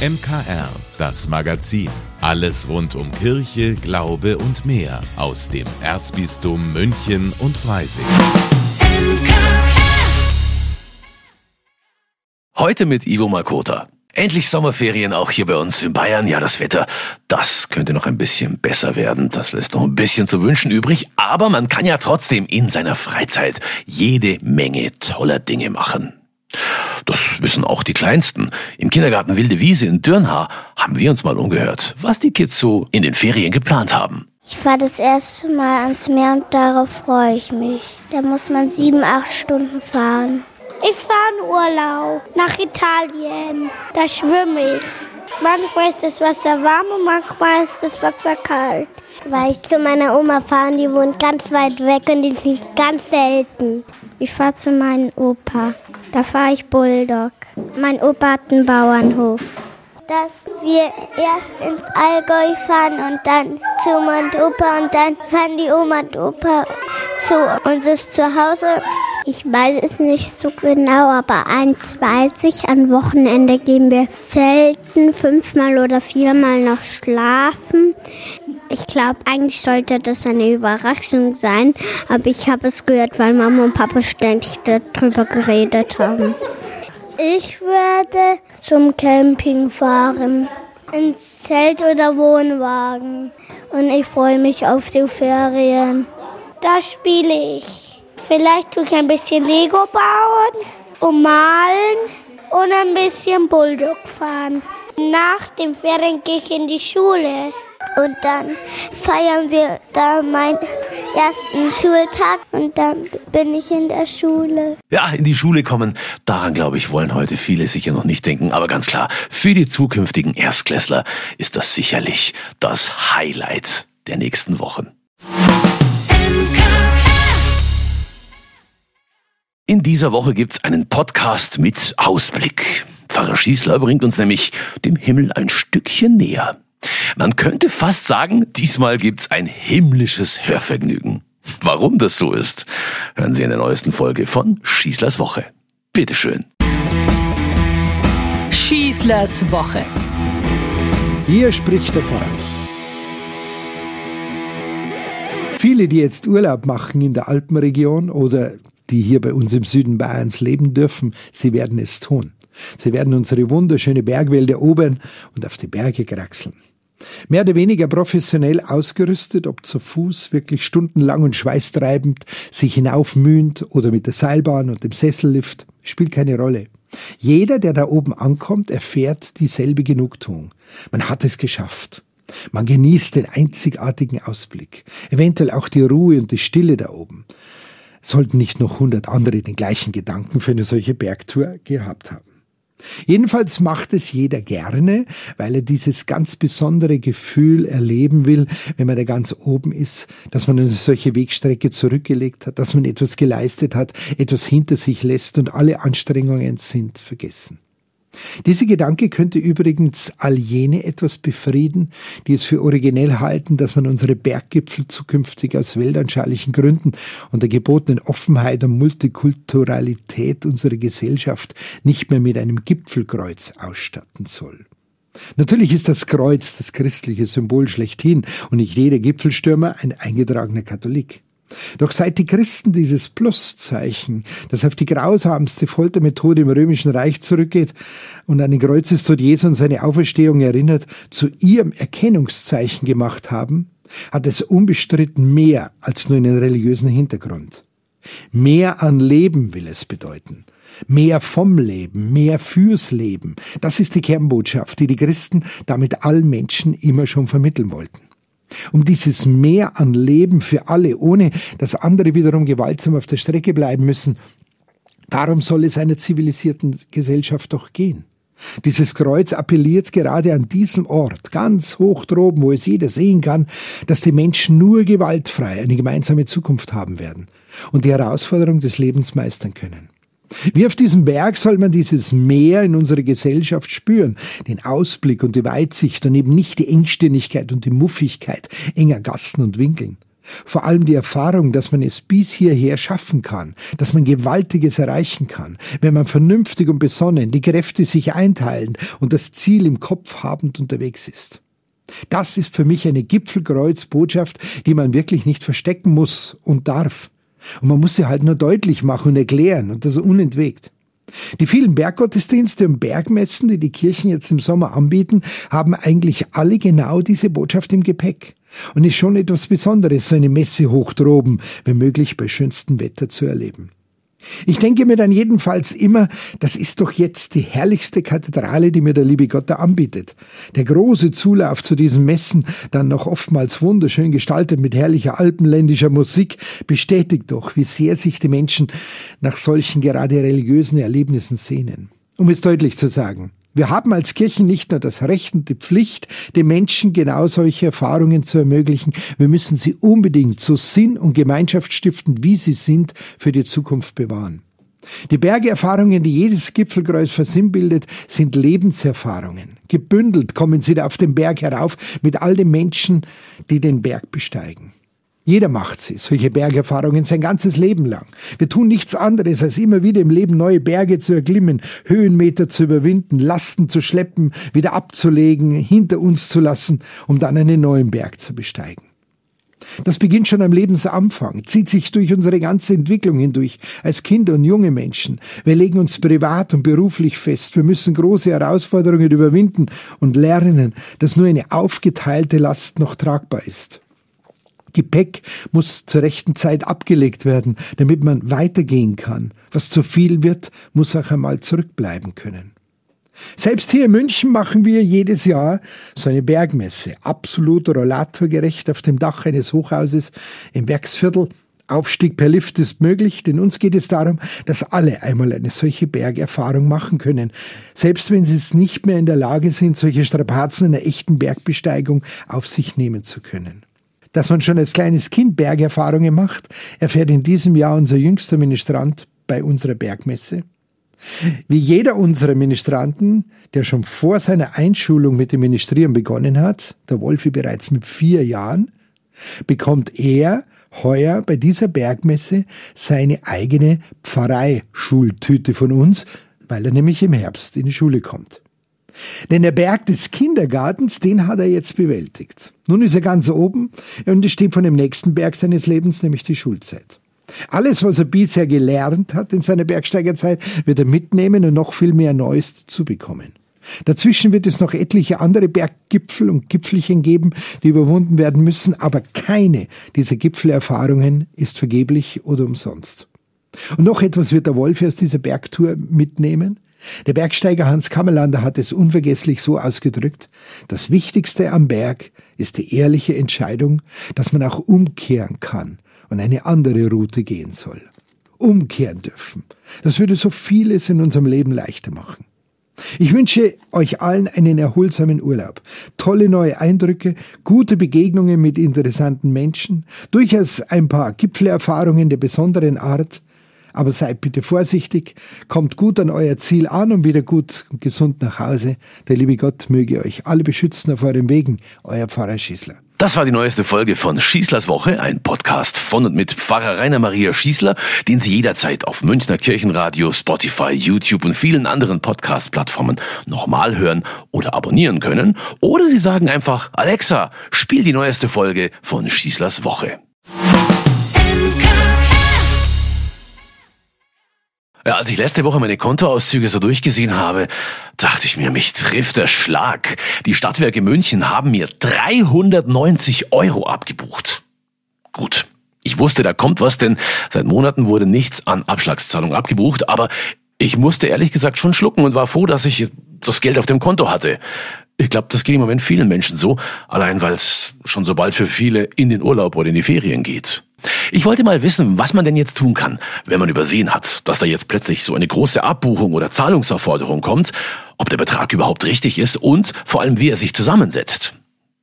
MKR, das Magazin. Alles rund um Kirche, Glaube und mehr aus dem Erzbistum München und Freising. Heute mit Ivo Makota. Endlich Sommerferien auch hier bei uns in Bayern. Ja, das Wetter, das könnte noch ein bisschen besser werden. Das lässt noch ein bisschen zu wünschen übrig. Aber man kann ja trotzdem in seiner Freizeit jede Menge toller Dinge machen. Das wissen auch die Kleinsten. Im Kindergarten Wilde Wiese in Dürnhaar haben wir uns mal umgehört, was die Kids so in den Ferien geplant haben. Ich fahre das erste Mal ans Meer und darauf freue ich mich. Da muss man sieben, acht Stunden fahren. Ich fahre in Urlaub nach Italien. Da schwimme ich. Manchmal ist das Wasser warm und manchmal ist das Wasser kalt. Weil ich zu meiner Oma fahre und die wohnt ganz weit weg und die sieht ganz selten. Ich fahre zu meinem Opa. Da fahre ich Bulldog. Mein Opa hat einen Bauernhof. Dass wir erst ins Allgäu fahren und dann zu Oma und Opa und dann fahren die Oma und Opa zu uns zu Hause. Ich weiß es nicht so genau, aber eins weiß ich, am Wochenende gehen wir selten fünfmal oder viermal noch schlafen. Ich glaube, eigentlich sollte das eine Überraschung sein, aber ich habe es gehört, weil Mama und Papa ständig darüber geredet haben. Ich werde zum Camping fahren, ins Zelt oder Wohnwagen und ich freue mich auf die Ferien. Da spiele ich. Vielleicht tue ich ein bisschen Lego bauen und malen und ein bisschen Bulldog fahren. Nach den Ferien gehe ich in die Schule. Und dann feiern wir da meinen ersten Schultag und dann bin ich in der Schule. Ja, in die Schule kommen, daran glaube ich, wollen heute viele sicher noch nicht denken. Aber ganz klar, für die zukünftigen Erstklässler ist das sicherlich das Highlight der nächsten Wochen. In dieser Woche gibt's einen Podcast mit Ausblick. Pfarrer Schießler bringt uns nämlich dem Himmel ein Stückchen näher. Man könnte fast sagen, diesmal gibt's ein himmlisches Hörvergnügen. Warum das so ist, hören Sie in der neuesten Folge von Schießlers Woche. Bitteschön. Schießlers Woche. Hier spricht der Pfarrer. Viele, die jetzt Urlaub machen in der Alpenregion oder die hier bei uns im Süden Bayerns leben dürfen, sie werden es tun. Sie werden unsere wunderschöne Bergwälder erobern und auf die Berge kraxeln. Mehr oder weniger professionell ausgerüstet, ob zu Fuß, wirklich stundenlang und schweißtreibend, sich hinaufmühend oder mit der Seilbahn und dem Sessellift, spielt keine Rolle. Jeder, der da oben ankommt, erfährt dieselbe Genugtuung. Man hat es geschafft. Man genießt den einzigartigen Ausblick, eventuell auch die Ruhe und die Stille da oben. Sollten nicht noch hundert andere den gleichen Gedanken für eine solche Bergtour gehabt haben. Jedenfalls macht es jeder gerne, weil er dieses ganz besondere Gefühl erleben will, wenn man da ganz oben ist, dass man eine solche Wegstrecke zurückgelegt hat, dass man etwas geleistet hat, etwas hinter sich lässt und alle Anstrengungen sind vergessen. Dieser Gedanke könnte übrigens all jene etwas befrieden, die es für originell halten, dass man unsere Berggipfel zukünftig aus weltanschaulichen Gründen und der gebotenen Offenheit und Multikulturalität unserer Gesellschaft nicht mehr mit einem Gipfelkreuz ausstatten soll. Natürlich ist das Kreuz das christliche Symbol schlechthin und nicht jeder Gipfelstürmer ein eingetragener Katholik. Doch seit die Christen dieses Pluszeichen, das auf die grausamste Foltermethode im römischen Reich zurückgeht und an den Kreuzestod Jesu und seine Auferstehung erinnert, zu ihrem Erkennungszeichen gemacht haben, hat es unbestritten mehr als nur einen religiösen Hintergrund. Mehr an Leben will es bedeuten. Mehr vom Leben, mehr fürs Leben. Das ist die Kernbotschaft, die die Christen damit allen Menschen immer schon vermitteln wollten. Um dieses Mehr an Leben für alle, ohne dass andere wiederum gewaltsam auf der Strecke bleiben müssen, darum soll es einer zivilisierten Gesellschaft doch gehen. Dieses Kreuz appelliert gerade an diesem Ort, ganz hoch droben, wo es jeder sehen kann, dass die Menschen nur gewaltfrei eine gemeinsame Zukunft haben werden und die Herausforderung des Lebens meistern können. Wie auf diesem Berg soll man dieses Meer in unserer Gesellschaft spüren, den Ausblick und die Weitsicht und eben nicht die Engstirnigkeit und die Muffigkeit enger Gassen und Winkeln. Vor allem die Erfahrung, dass man es bis hierher schaffen kann, dass man Gewaltiges erreichen kann, wenn man vernünftig und besonnen die Kräfte sich einteilen und das Ziel im Kopf habend unterwegs ist. Das ist für mich eine Gipfelkreuzbotschaft, die man wirklich nicht verstecken muss und darf. Und man muss sie halt nur deutlich machen und erklären und das unentwegt. Die vielen Berggottesdienste und Bergmessen, die die Kirchen jetzt im Sommer anbieten, haben eigentlich alle genau diese Botschaft im Gepäck. Und ist schon etwas Besonderes, so eine Messe hoch droben, wenn möglich bei schönstem Wetter zu erleben. Ich denke mir dann jedenfalls immer, das ist doch jetzt die herrlichste Kathedrale, die mir der liebe Gott da anbietet. Der große Zulauf zu diesen Messen, dann noch oftmals wunderschön gestaltet mit herrlicher alpenländischer Musik, bestätigt doch, wie sehr sich die Menschen nach solchen gerade religiösen Erlebnissen sehnen. Um es deutlich zu sagen, wir haben als Kirchen nicht nur das Recht und die Pflicht, den Menschen genau solche Erfahrungen zu ermöglichen, wir müssen sie unbedingt so sinn- und gemeinschaftsstiftend, wie sie sind, für die Zukunft bewahren. Die Bergerfahrungen, die jedes Gipfelkreuz versinnbildet, sind Lebenserfahrungen. Gebündelt kommen sie da auf den Berg herauf mit all den Menschen, die den Berg besteigen. Jeder macht sie, solche Bergerfahrungen sein ganzes Leben lang. Wir tun nichts anderes, als immer wieder im Leben neue Berge zu erklimmen, Höhenmeter zu überwinden, Lasten zu schleppen, wieder abzulegen, hinter uns zu lassen, um dann einen neuen Berg zu besteigen. Das beginnt schon am Lebensanfang, zieht sich durch unsere ganze Entwicklung hindurch, als Kinder und junge Menschen. Wir legen uns privat und beruflich fest. Wir müssen große Herausforderungen überwinden und lernen, dass nur eine aufgeteilte Last noch tragbar ist. Gepäck muss zur rechten Zeit abgelegt werden, damit man weitergehen kann. Was zu viel wird, muss auch einmal zurückbleiben können. Selbst hier in München machen wir jedes Jahr so eine Bergmesse, absolut rollatorgerecht auf dem Dach eines Hochhauses im Werksviertel. Aufstieg per Lift ist möglich, denn uns geht es darum, dass alle einmal eine solche Bergerfahrung machen können, selbst wenn sie es nicht mehr in der Lage sind, solche Strapazen einer echten Bergbesteigung auf sich nehmen zu können dass man schon als kleines Kind Bergerfahrungen macht, erfährt in diesem Jahr unser jüngster Ministrant bei unserer Bergmesse. Wie jeder unserer Ministranten, der schon vor seiner Einschulung mit dem Ministrieren begonnen hat, der Wolfi bereits mit vier Jahren, bekommt er heuer bei dieser Bergmesse seine eigene Pfarreischultüte von uns, weil er nämlich im Herbst in die Schule kommt. Denn der Berg des Kindergartens, den hat er jetzt bewältigt. Nun ist er ganz oben und es steht von dem nächsten Berg seines Lebens, nämlich die Schulzeit. Alles, was er bisher gelernt hat in seiner Bergsteigerzeit, wird er mitnehmen und noch viel mehr Neues zu bekommen. Dazwischen wird es noch etliche andere Berggipfel und Gipfelchen geben, die überwunden werden müssen, aber keine dieser Gipfelerfahrungen ist vergeblich oder umsonst. Und noch etwas wird der Wolf aus dieser Bergtour mitnehmen. Der Bergsteiger Hans Kammerlander hat es unvergesslich so ausgedrückt, das Wichtigste am Berg ist die ehrliche Entscheidung, dass man auch umkehren kann und eine andere Route gehen soll. Umkehren dürfen. Das würde so vieles in unserem Leben leichter machen. Ich wünsche euch allen einen erholsamen Urlaub, tolle neue Eindrücke, gute Begegnungen mit interessanten Menschen, durchaus ein paar Gipfelerfahrungen der besonderen Art, aber seid bitte vorsichtig, kommt gut an euer Ziel an und wieder gut und gesund nach Hause. Der liebe Gott möge euch alle beschützen auf euren Wegen. Euer Pfarrer Schießler. Das war die neueste Folge von Schießlers Woche, ein Podcast von und mit Pfarrer Rainer Maria Schießler, den Sie jederzeit auf Münchner Kirchenradio, Spotify, YouTube und vielen anderen Podcast-Plattformen nochmal hören oder abonnieren können. Oder Sie sagen einfach, Alexa, spiel die neueste Folge von Schießlers Woche. Ja, als ich letzte Woche meine Kontoauszüge so durchgesehen habe, dachte ich mir, mich trifft der Schlag. Die Stadtwerke München haben mir 390 Euro abgebucht. Gut, ich wusste, da kommt was, denn seit Monaten wurde nichts an Abschlagszahlung abgebucht, aber ich musste ehrlich gesagt schon schlucken und war froh, dass ich das Geld auf dem Konto hatte. Ich glaube, das geht im Moment vielen Menschen so, allein weil es schon so bald für viele in den Urlaub oder in die Ferien geht. Ich wollte mal wissen, was man denn jetzt tun kann, wenn man übersehen hat, dass da jetzt plötzlich so eine große Abbuchung oder Zahlungsaufforderung kommt, ob der Betrag überhaupt richtig ist und vor allem, wie er sich zusammensetzt.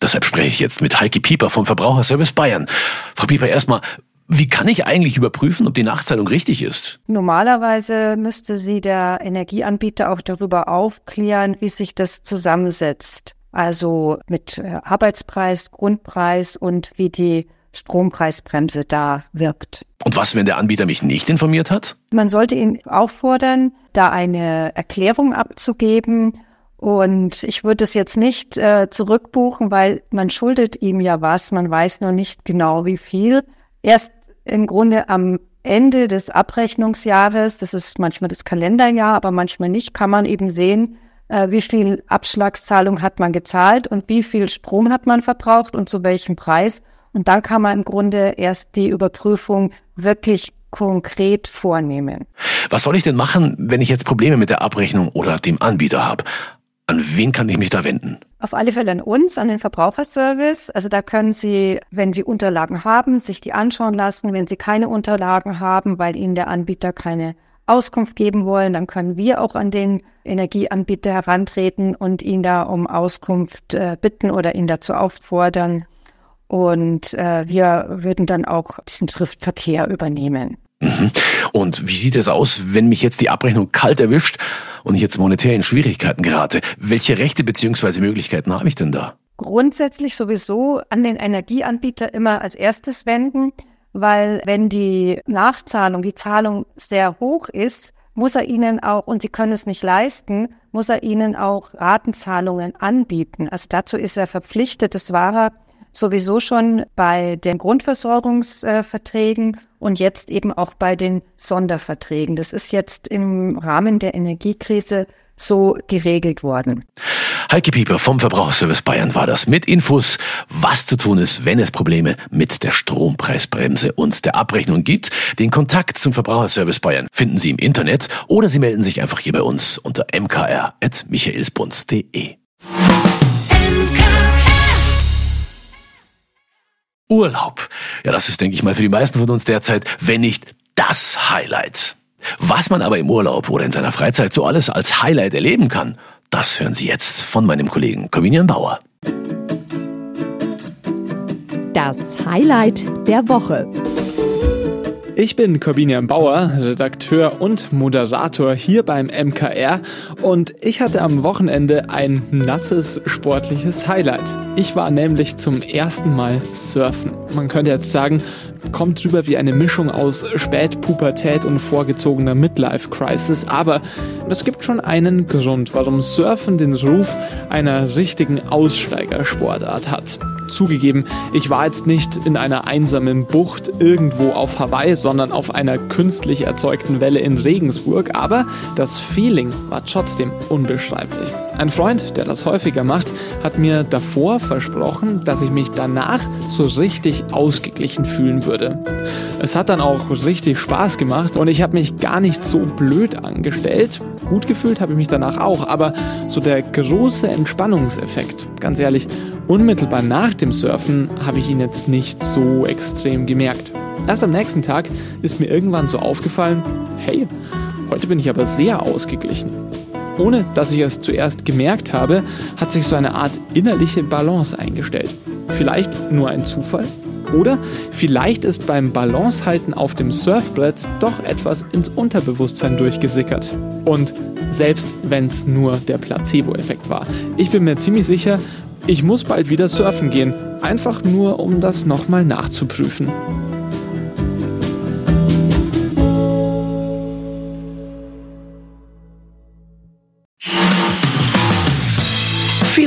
Deshalb spreche ich jetzt mit Heike Pieper vom Verbraucherservice Bayern. Frau Pieper, erstmal, wie kann ich eigentlich überprüfen, ob die Nachzahlung richtig ist? Normalerweise müsste sie der Energieanbieter auch darüber aufklären, wie sich das zusammensetzt. Also mit äh, Arbeitspreis, Grundpreis und wie die Strompreisbremse da wirkt. Und was, wenn der Anbieter mich nicht informiert hat? Man sollte ihn auffordern, da eine Erklärung abzugeben. Und ich würde es jetzt nicht äh, zurückbuchen, weil man schuldet ihm ja was. Man weiß nur nicht genau, wie viel. Erst im Grunde am Ende des Abrechnungsjahres, das ist manchmal das Kalenderjahr, aber manchmal nicht, kann man eben sehen, äh, wie viel Abschlagszahlung hat man gezahlt und wie viel Strom hat man verbraucht und zu welchem Preis. Und dann kann man im Grunde erst die Überprüfung wirklich konkret vornehmen. Was soll ich denn machen, wenn ich jetzt Probleme mit der Abrechnung oder dem Anbieter habe? An wen kann ich mich da wenden? Auf alle Fälle an uns, an den Verbraucherservice. Also da können Sie, wenn Sie Unterlagen haben, sich die anschauen lassen. Wenn Sie keine Unterlagen haben, weil Ihnen der Anbieter keine Auskunft geben wollen, dann können wir auch an den Energieanbieter herantreten und ihn da um Auskunft äh, bitten oder ihn dazu auffordern. Und äh, wir würden dann auch diesen Schriftverkehr übernehmen. Mhm. Und wie sieht es aus, wenn mich jetzt die Abrechnung kalt erwischt und ich jetzt monetär in Schwierigkeiten gerate? Welche Rechte beziehungsweise Möglichkeiten habe ich denn da? Grundsätzlich sowieso an den Energieanbieter immer als erstes wenden, weil wenn die Nachzahlung, die Zahlung sehr hoch ist, muss er ihnen auch, und sie können es nicht leisten, muss er ihnen auch Ratenzahlungen anbieten. Also dazu ist er verpflichtet. Das war er sowieso schon bei den Grundversorgungsverträgen und jetzt eben auch bei den Sonderverträgen. Das ist jetzt im Rahmen der Energiekrise so geregelt worden. Heike Pieper vom Verbraucherservice Bayern war das mit Infos, was zu tun ist, wenn es Probleme mit der Strompreisbremse und der Abrechnung gibt. Den Kontakt zum Verbraucherservice Bayern finden Sie im Internet oder Sie melden sich einfach hier bei uns unter mkr.michaelsbund.de. Urlaub. Ja, das ist, denke ich mal, für die meisten von uns derzeit, wenn nicht das Highlight. Was man aber im Urlaub oder in seiner Freizeit so alles als Highlight erleben kann, das hören Sie jetzt von meinem Kollegen Corvinian Bauer. Das Highlight der Woche. Ich bin Corbinian Bauer, Redakteur und Moderator hier beim MKR und ich hatte am Wochenende ein nasses sportliches Highlight. Ich war nämlich zum ersten Mal surfen. Man könnte jetzt sagen, kommt drüber wie eine Mischung aus Spätpubertät und vorgezogener Midlife-Crisis, aber es gibt schon einen Grund, warum Surfen den Ruf einer richtigen Aussteigersportart hat. Zugegeben, ich war jetzt nicht in einer einsamen Bucht irgendwo auf Hawaii, sondern auf einer künstlich erzeugten Welle in Regensburg, aber das Feeling war trotzdem unbeschreiblich. Ein Freund, der das häufiger macht, hat mir davor versprochen, dass ich mich danach so richtig ausgeglichen fühlen würde. Es hat dann auch richtig Spaß gemacht und ich habe mich gar nicht so blöd angestellt. Gut gefühlt habe ich mich danach auch, aber so der große Entspannungseffekt, ganz ehrlich, unmittelbar nach dem Surfen habe ich ihn jetzt nicht so extrem gemerkt. Erst am nächsten Tag ist mir irgendwann so aufgefallen, hey, heute bin ich aber sehr ausgeglichen. Ohne dass ich es zuerst gemerkt habe, hat sich so eine Art innerliche Balance eingestellt. Vielleicht nur ein Zufall? Oder vielleicht ist beim Balancehalten auf dem Surfbrett doch etwas ins Unterbewusstsein durchgesickert. Und selbst wenn es nur der Placebo-Effekt war. Ich bin mir ziemlich sicher, ich muss bald wieder surfen gehen, einfach nur um das nochmal nachzuprüfen.